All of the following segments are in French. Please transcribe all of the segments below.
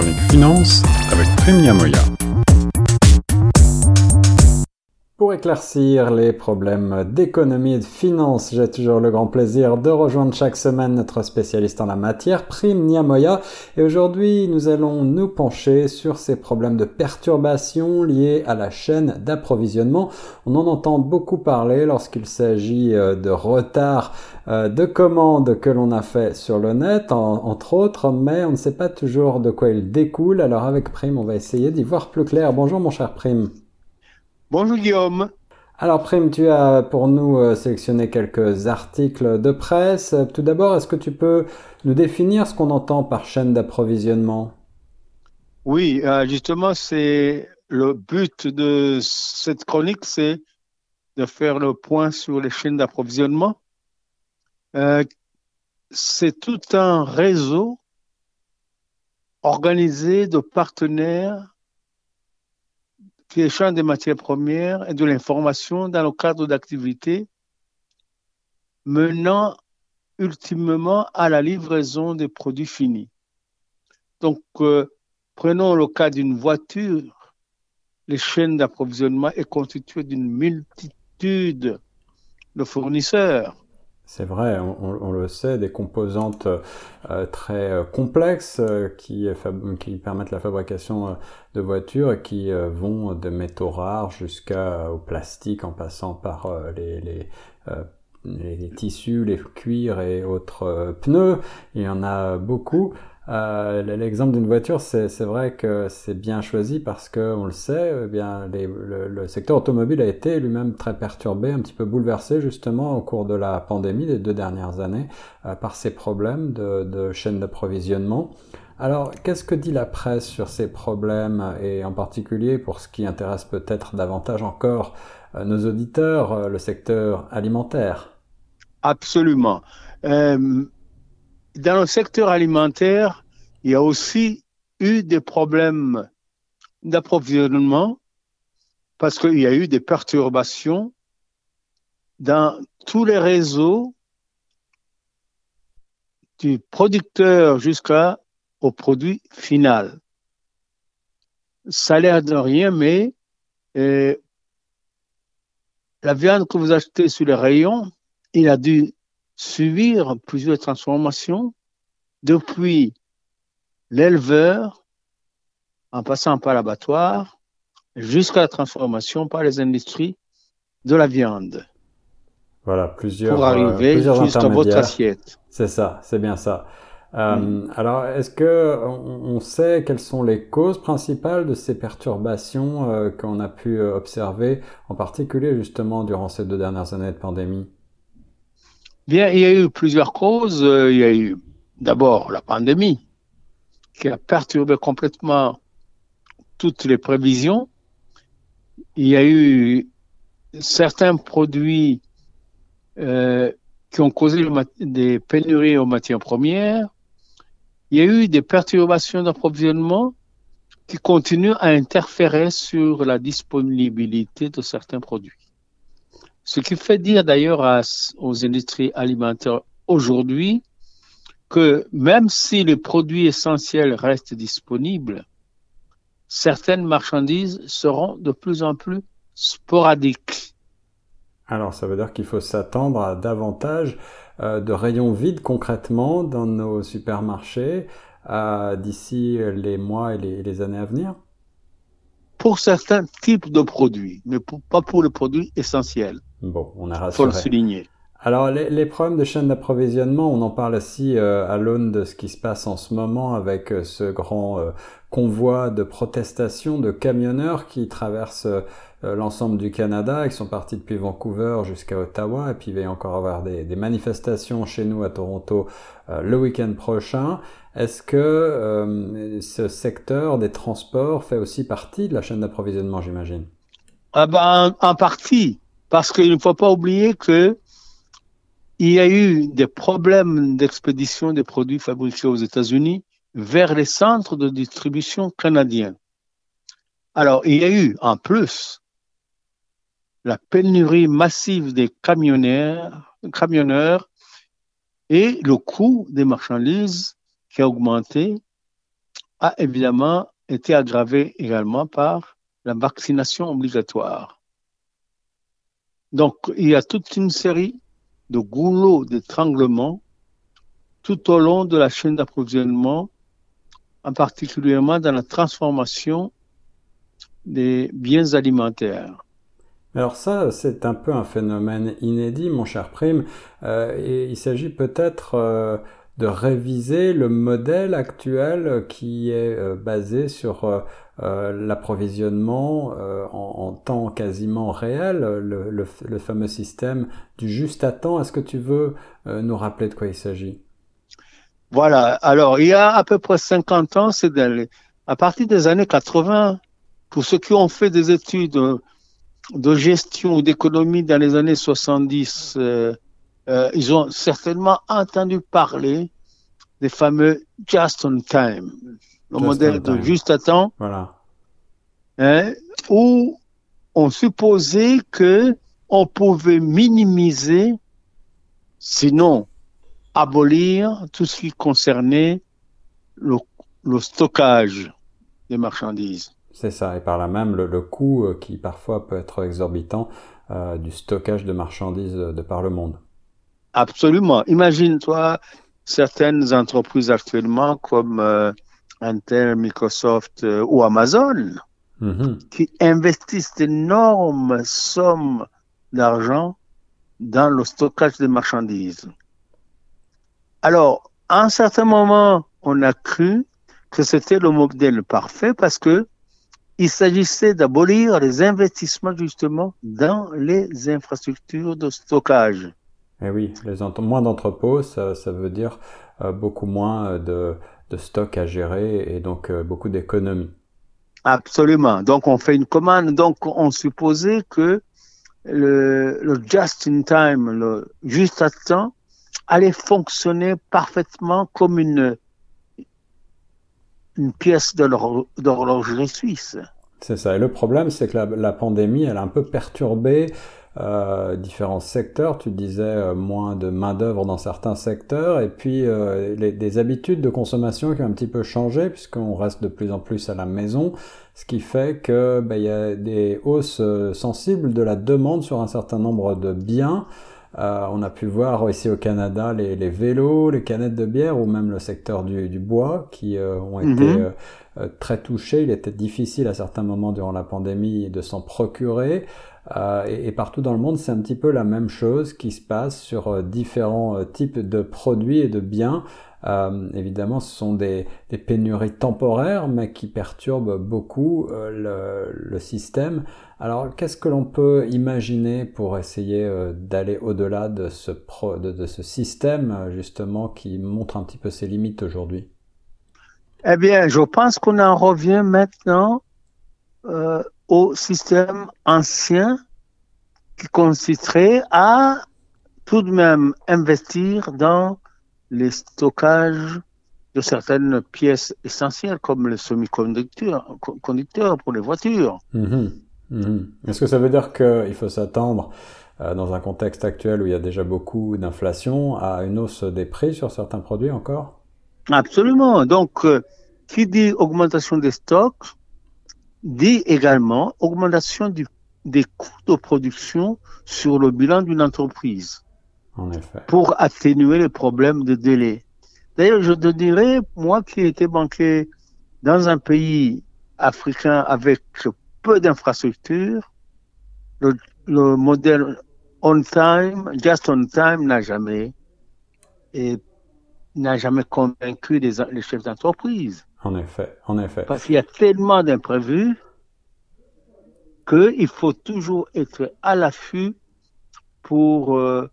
chronique finance avec Prime Niamoya. Pour éclaircir les problèmes d'économie et de finance, j'ai toujours le grand plaisir de rejoindre chaque semaine notre spécialiste en la matière, Prime Niamoya. Et aujourd'hui, nous allons nous pencher sur ces problèmes de perturbation liés à la chaîne d'approvisionnement. On en entend beaucoup parler lorsqu'il s'agit euh, de retard euh, de commandes que l'on a fait sur le net, entre autres, mais on ne sait pas toujours de quoi il découle. Alors avec Prime, on va essayer d'y voir plus clair. Bonjour mon cher Prime. Bonjour Guillaume. Alors Prime, tu as pour nous euh, sélectionné quelques articles de presse. Tout d'abord, est-ce que tu peux nous définir ce qu'on entend par chaîne d'approvisionnement? Oui, euh, justement, c'est le but de cette chronique, c'est de faire le point sur les chaînes d'approvisionnement. Euh, c'est tout un réseau organisé de partenaires qui échangent des matières premières et de l'information dans le cadre d'activités menant ultimement à la livraison des produits finis. Donc, euh, prenons le cas d'une voiture. Les chaînes d'approvisionnement est constituée d'une multitude de fournisseurs c'est vrai, on, le sait, des composantes euh, très euh, complexes euh, qui, permettent la fabrication de voitures et qui vont de métaux rares jusqu'au plastique en passant par les, les, tissus, les cuirs et autres pneus. Il y en a beaucoup. Euh, l'exemple d'une voiture, c'est vrai que c'est bien choisi parce que on le sait, eh bien le, secteur automobile a été lui-même très perturbé, un petit peu bouleversé justement au cours de la pandémie des deux dernières années euh, par ces problèmes de, de chaîne d'approvisionnement. Alors, qu'est-ce que dit la presse sur ces problèmes et en particulier pour ce qui intéresse peut-être davantage encore euh, nos auditeurs, le secteur alimentaire? Absolument dans le secteur alimentaire, il y a aussi eu des problèmes d'approvisionnement parce qu'il y a eu des perturbations dans tous les réseaux du producteur jusqu'au produit final. Ça a l'air de rien, mais euh, la viande que vous achetez sur les rayons, il a dû subir plusieurs transformations depuis l'éleveur, en passant par l'abattoir, jusqu'à la transformation par les industries de la viande. Voilà, plusieurs. Pour arriver euh, jusqu'à votre assiette. C'est ça, c'est bien ça. Euh, mm. Alors, est-ce que on, sait quelles sont les causes principales de ces perturbations euh, qu'on a pu observer, en particulier justement durant ces deux dernières années de pandémie? Bien, il y a eu plusieurs causes. Il y a eu d'abord la pandémie qui a perturbé complètement toutes les prévisions. Il y a eu certains produits euh, qui ont causé des pénuries aux matières premières. Il y a eu des perturbations d'approvisionnement qui continuent à interférer sur la disponibilité de certains produits. Ce qui fait dire d'ailleurs aux industries alimentaires aujourd'hui que même si les produits essentiels restent disponibles, certaines marchandises seront de plus en plus sporadiques. Alors ça veut dire qu'il faut s'attendre à davantage euh, de rayons vides concrètement dans nos supermarchés euh, d'ici les mois et les années à venir? Pour certains types de produits, mais pas pour les produits essentiels. Bon, on a rassuré. faut le souligner. Alors les, problèmes de chaîne d'approvisionnement, on en parle aussi euh, à l'aune de ce qui se passe en ce moment avec euh, ce grand euh, convoi de protestation de camionneurs qui traversent l'ensemble du Canada. Ils sont partis depuis Vancouver jusqu'à Ottawa et puis il va y encore avoir des, des manifestations chez nous à Toronto le week-end prochain. Est-ce que ce secteur des transports fait aussi partie de la chaîne d'approvisionnement, j'imagine? Ah ben, en partie, parce qu'il ne faut pas oublier que il y a eu des problèmes d'expédition des produits fabriqués aux États-Unis vers les centres de distribution canadiens. Alors, il y a eu en plus la pénurie massive des camionneurs, et le coût des marchandises qui a augmenté a évidemment été aggravé également par la vaccination obligatoire. Donc, il y a toute une série de goulots d'étranglement tout au long de la chaîne d'approvisionnement, en particulièrement dans la transformation des biens alimentaires. Alors ça, c'est un peu un phénomène inédit, mon cher Prime. Euh, et il s'agit peut-être euh, de réviser le modèle actuel qui est euh, basé sur euh, euh, l'approvisionnement en, temps quasiment réel, le, fameux système du juste à temps. Est-ce que tu veux nous rappeler de quoi il s'agit? Voilà, alors il y a à peu près 50 ans, c'est à partir des années 80, pour ceux qui ont fait des études de gestion ou d'économie dans les années 70, euh, ils ont certainement entendu parler des fameux just on time, le modèle de juste à temps, voilà. Hein, où on supposait que on pouvait minimiser, sinon abolir tout ce qui concernait le, stockage des marchandises. C'est ça, et par là même le, coût euh, qui parfois peut être exorbitant euh, du stockage de marchandises de par le monde. Absolument. Imagine-toi certaines entreprises actuellement comme euh, Intel, Microsoft euh, ou Amazon mm-hmm. qui investissent d'énormes sommes d'argent dans le stockage des marchandises. Alors, à un certain moment, on a cru que c'était le modèle parfait parce que il s'agissait d'abolir les investissements justement dans les infrastructures de stockage. Et eh oui, les moins d'entrepôts, ça, ça, veut dire euh, beaucoup moins euh, de, de stock à gérer et donc euh, beaucoup d'économies. Absolument. Donc on fait une commande. Donc on supposait que le, le just in time, le juste à temps, allait fonctionner parfaitement comme une une pièce d'horlogerie suisse. C'est ça. Et le problème, c'est que la, la, pandémie, elle a un peu perturbé euh, différents secteurs. Tu disais euh, moins de main d'œuvre dans certains secteurs et puis euh, les, des habitudes de consommation qui ont un petit peu changé puisqu'on reste de plus en plus à la maison, ce qui fait que ben, il y a des hausses sensibles de la demande sur un certain nombre de biens. on a pu voir ici au Canada les, les, vélos, les canettes de bière ou même le secteur du, du bois qui ont été mhm. très touchés. Il était difficile à certains moments durant la pandémie de s'en procurer. Euh, et, partout dans le monde, c'est un petit peu la même chose qui se passe sur euh, différents euh, types de produits et de biens. évidemment, ce sont des, pénuries temporaires, mais qui perturbent beaucoup le, système. Alors, qu'est-ce que l'on peut imaginer pour essayer d'aller au-delà de ce, système, justement, qui montre un petit peu ses limites aujourd'hui? Eh bien, je pense qu'on en revient maintenant au système ancien qui consisterait à tout de même investir dans les stockages de certaines pièces essentielles comme les semi-conducteurs conducteurs pour les voitures. Mhm. Mhm. Est-ce que ça veut dire qu'il faut s'attendre, euh, dans un contexte actuel où il y a déjà beaucoup d'inflation, à une hausse des prix sur certains produits encore? Absolument. Donc, euh, qui dit augmentation des stocks dit également augmentation du, des coûts de production sur le bilan d'une entreprise. En effet. Pour atténuer les problèmes de délai. D'ailleurs, je te dirais, moi qui étais banquier dans un pays africain avec peu d'infrastructures, le, le, modèle on time, just on time n'a jamais et n'a jamais convaincu les, les chefs d'entreprise. En effet, en effet. Parce qu'il y a tellement d'imprévus qu'il faut toujours être à l'affût pour euh,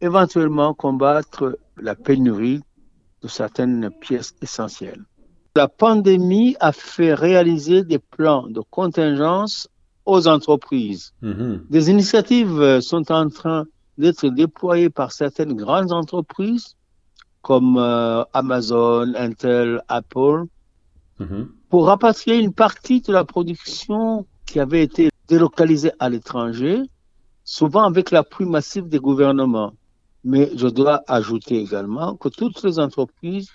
éventuellement combattre la pénurie de certaines pièces essentielles. La pandémie a fait réaliser des plans de contingence aux entreprises. Mm-hmm. Des initiatives sont en train d'être déployées par certaines grandes entreprises comme euh, Amazon, Intel, Apple, Mhm. pour rapatrier une partie de la production qui avait été délocalisée à l'étranger, souvent avec l'appui massif des gouvernements. Mais je dois ajouter également que toutes les entreprises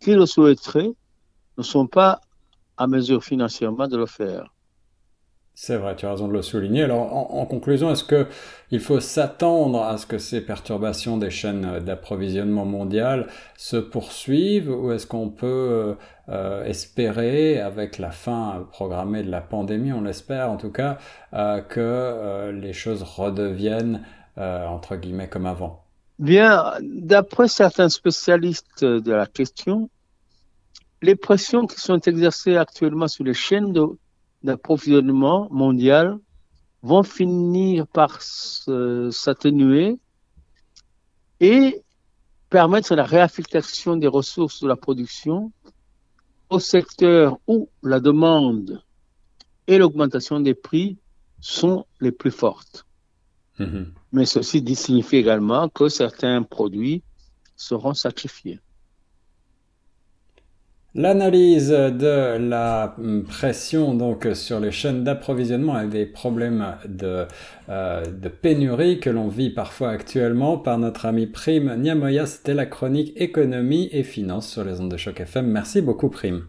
qui le souhaiteraient ne sont pas à mesure financièrement de le faire. C'est vrai, tu as raison de le souligner. Alors, en, conclusion, est-ce que il faut s'attendre à ce que ces perturbations des chaînes d'approvisionnement mondiales se poursuivent, ou est-ce qu'on peut euh, espérer, avec la fin programmée de la pandémie, on l'espère en tout cas, euh, que euh, les choses redeviennent entre guillemets comme avant? Bien, d'après certains spécialistes de la question, les pressions qui sont exercées actuellement sur les chaînes de d'approvisionnement mondial vont finir par s'atténuer et permettre la réaffectation des ressources de la production au secteur où la demande et l'augmentation des prix sont les plus fortes. Mm-hmm. Mais ceci signifie également que certains produits seront sacrifiés. L'analyse de la hum, pression donc sur les chaînes d'approvisionnement et des problèmes de, euh, de pénurie que l'on vit parfois actuellement par notre ami Prime Niamoya, c'était la chronique économie et finance sur les ondes de choc FM. Merci beaucoup Prime.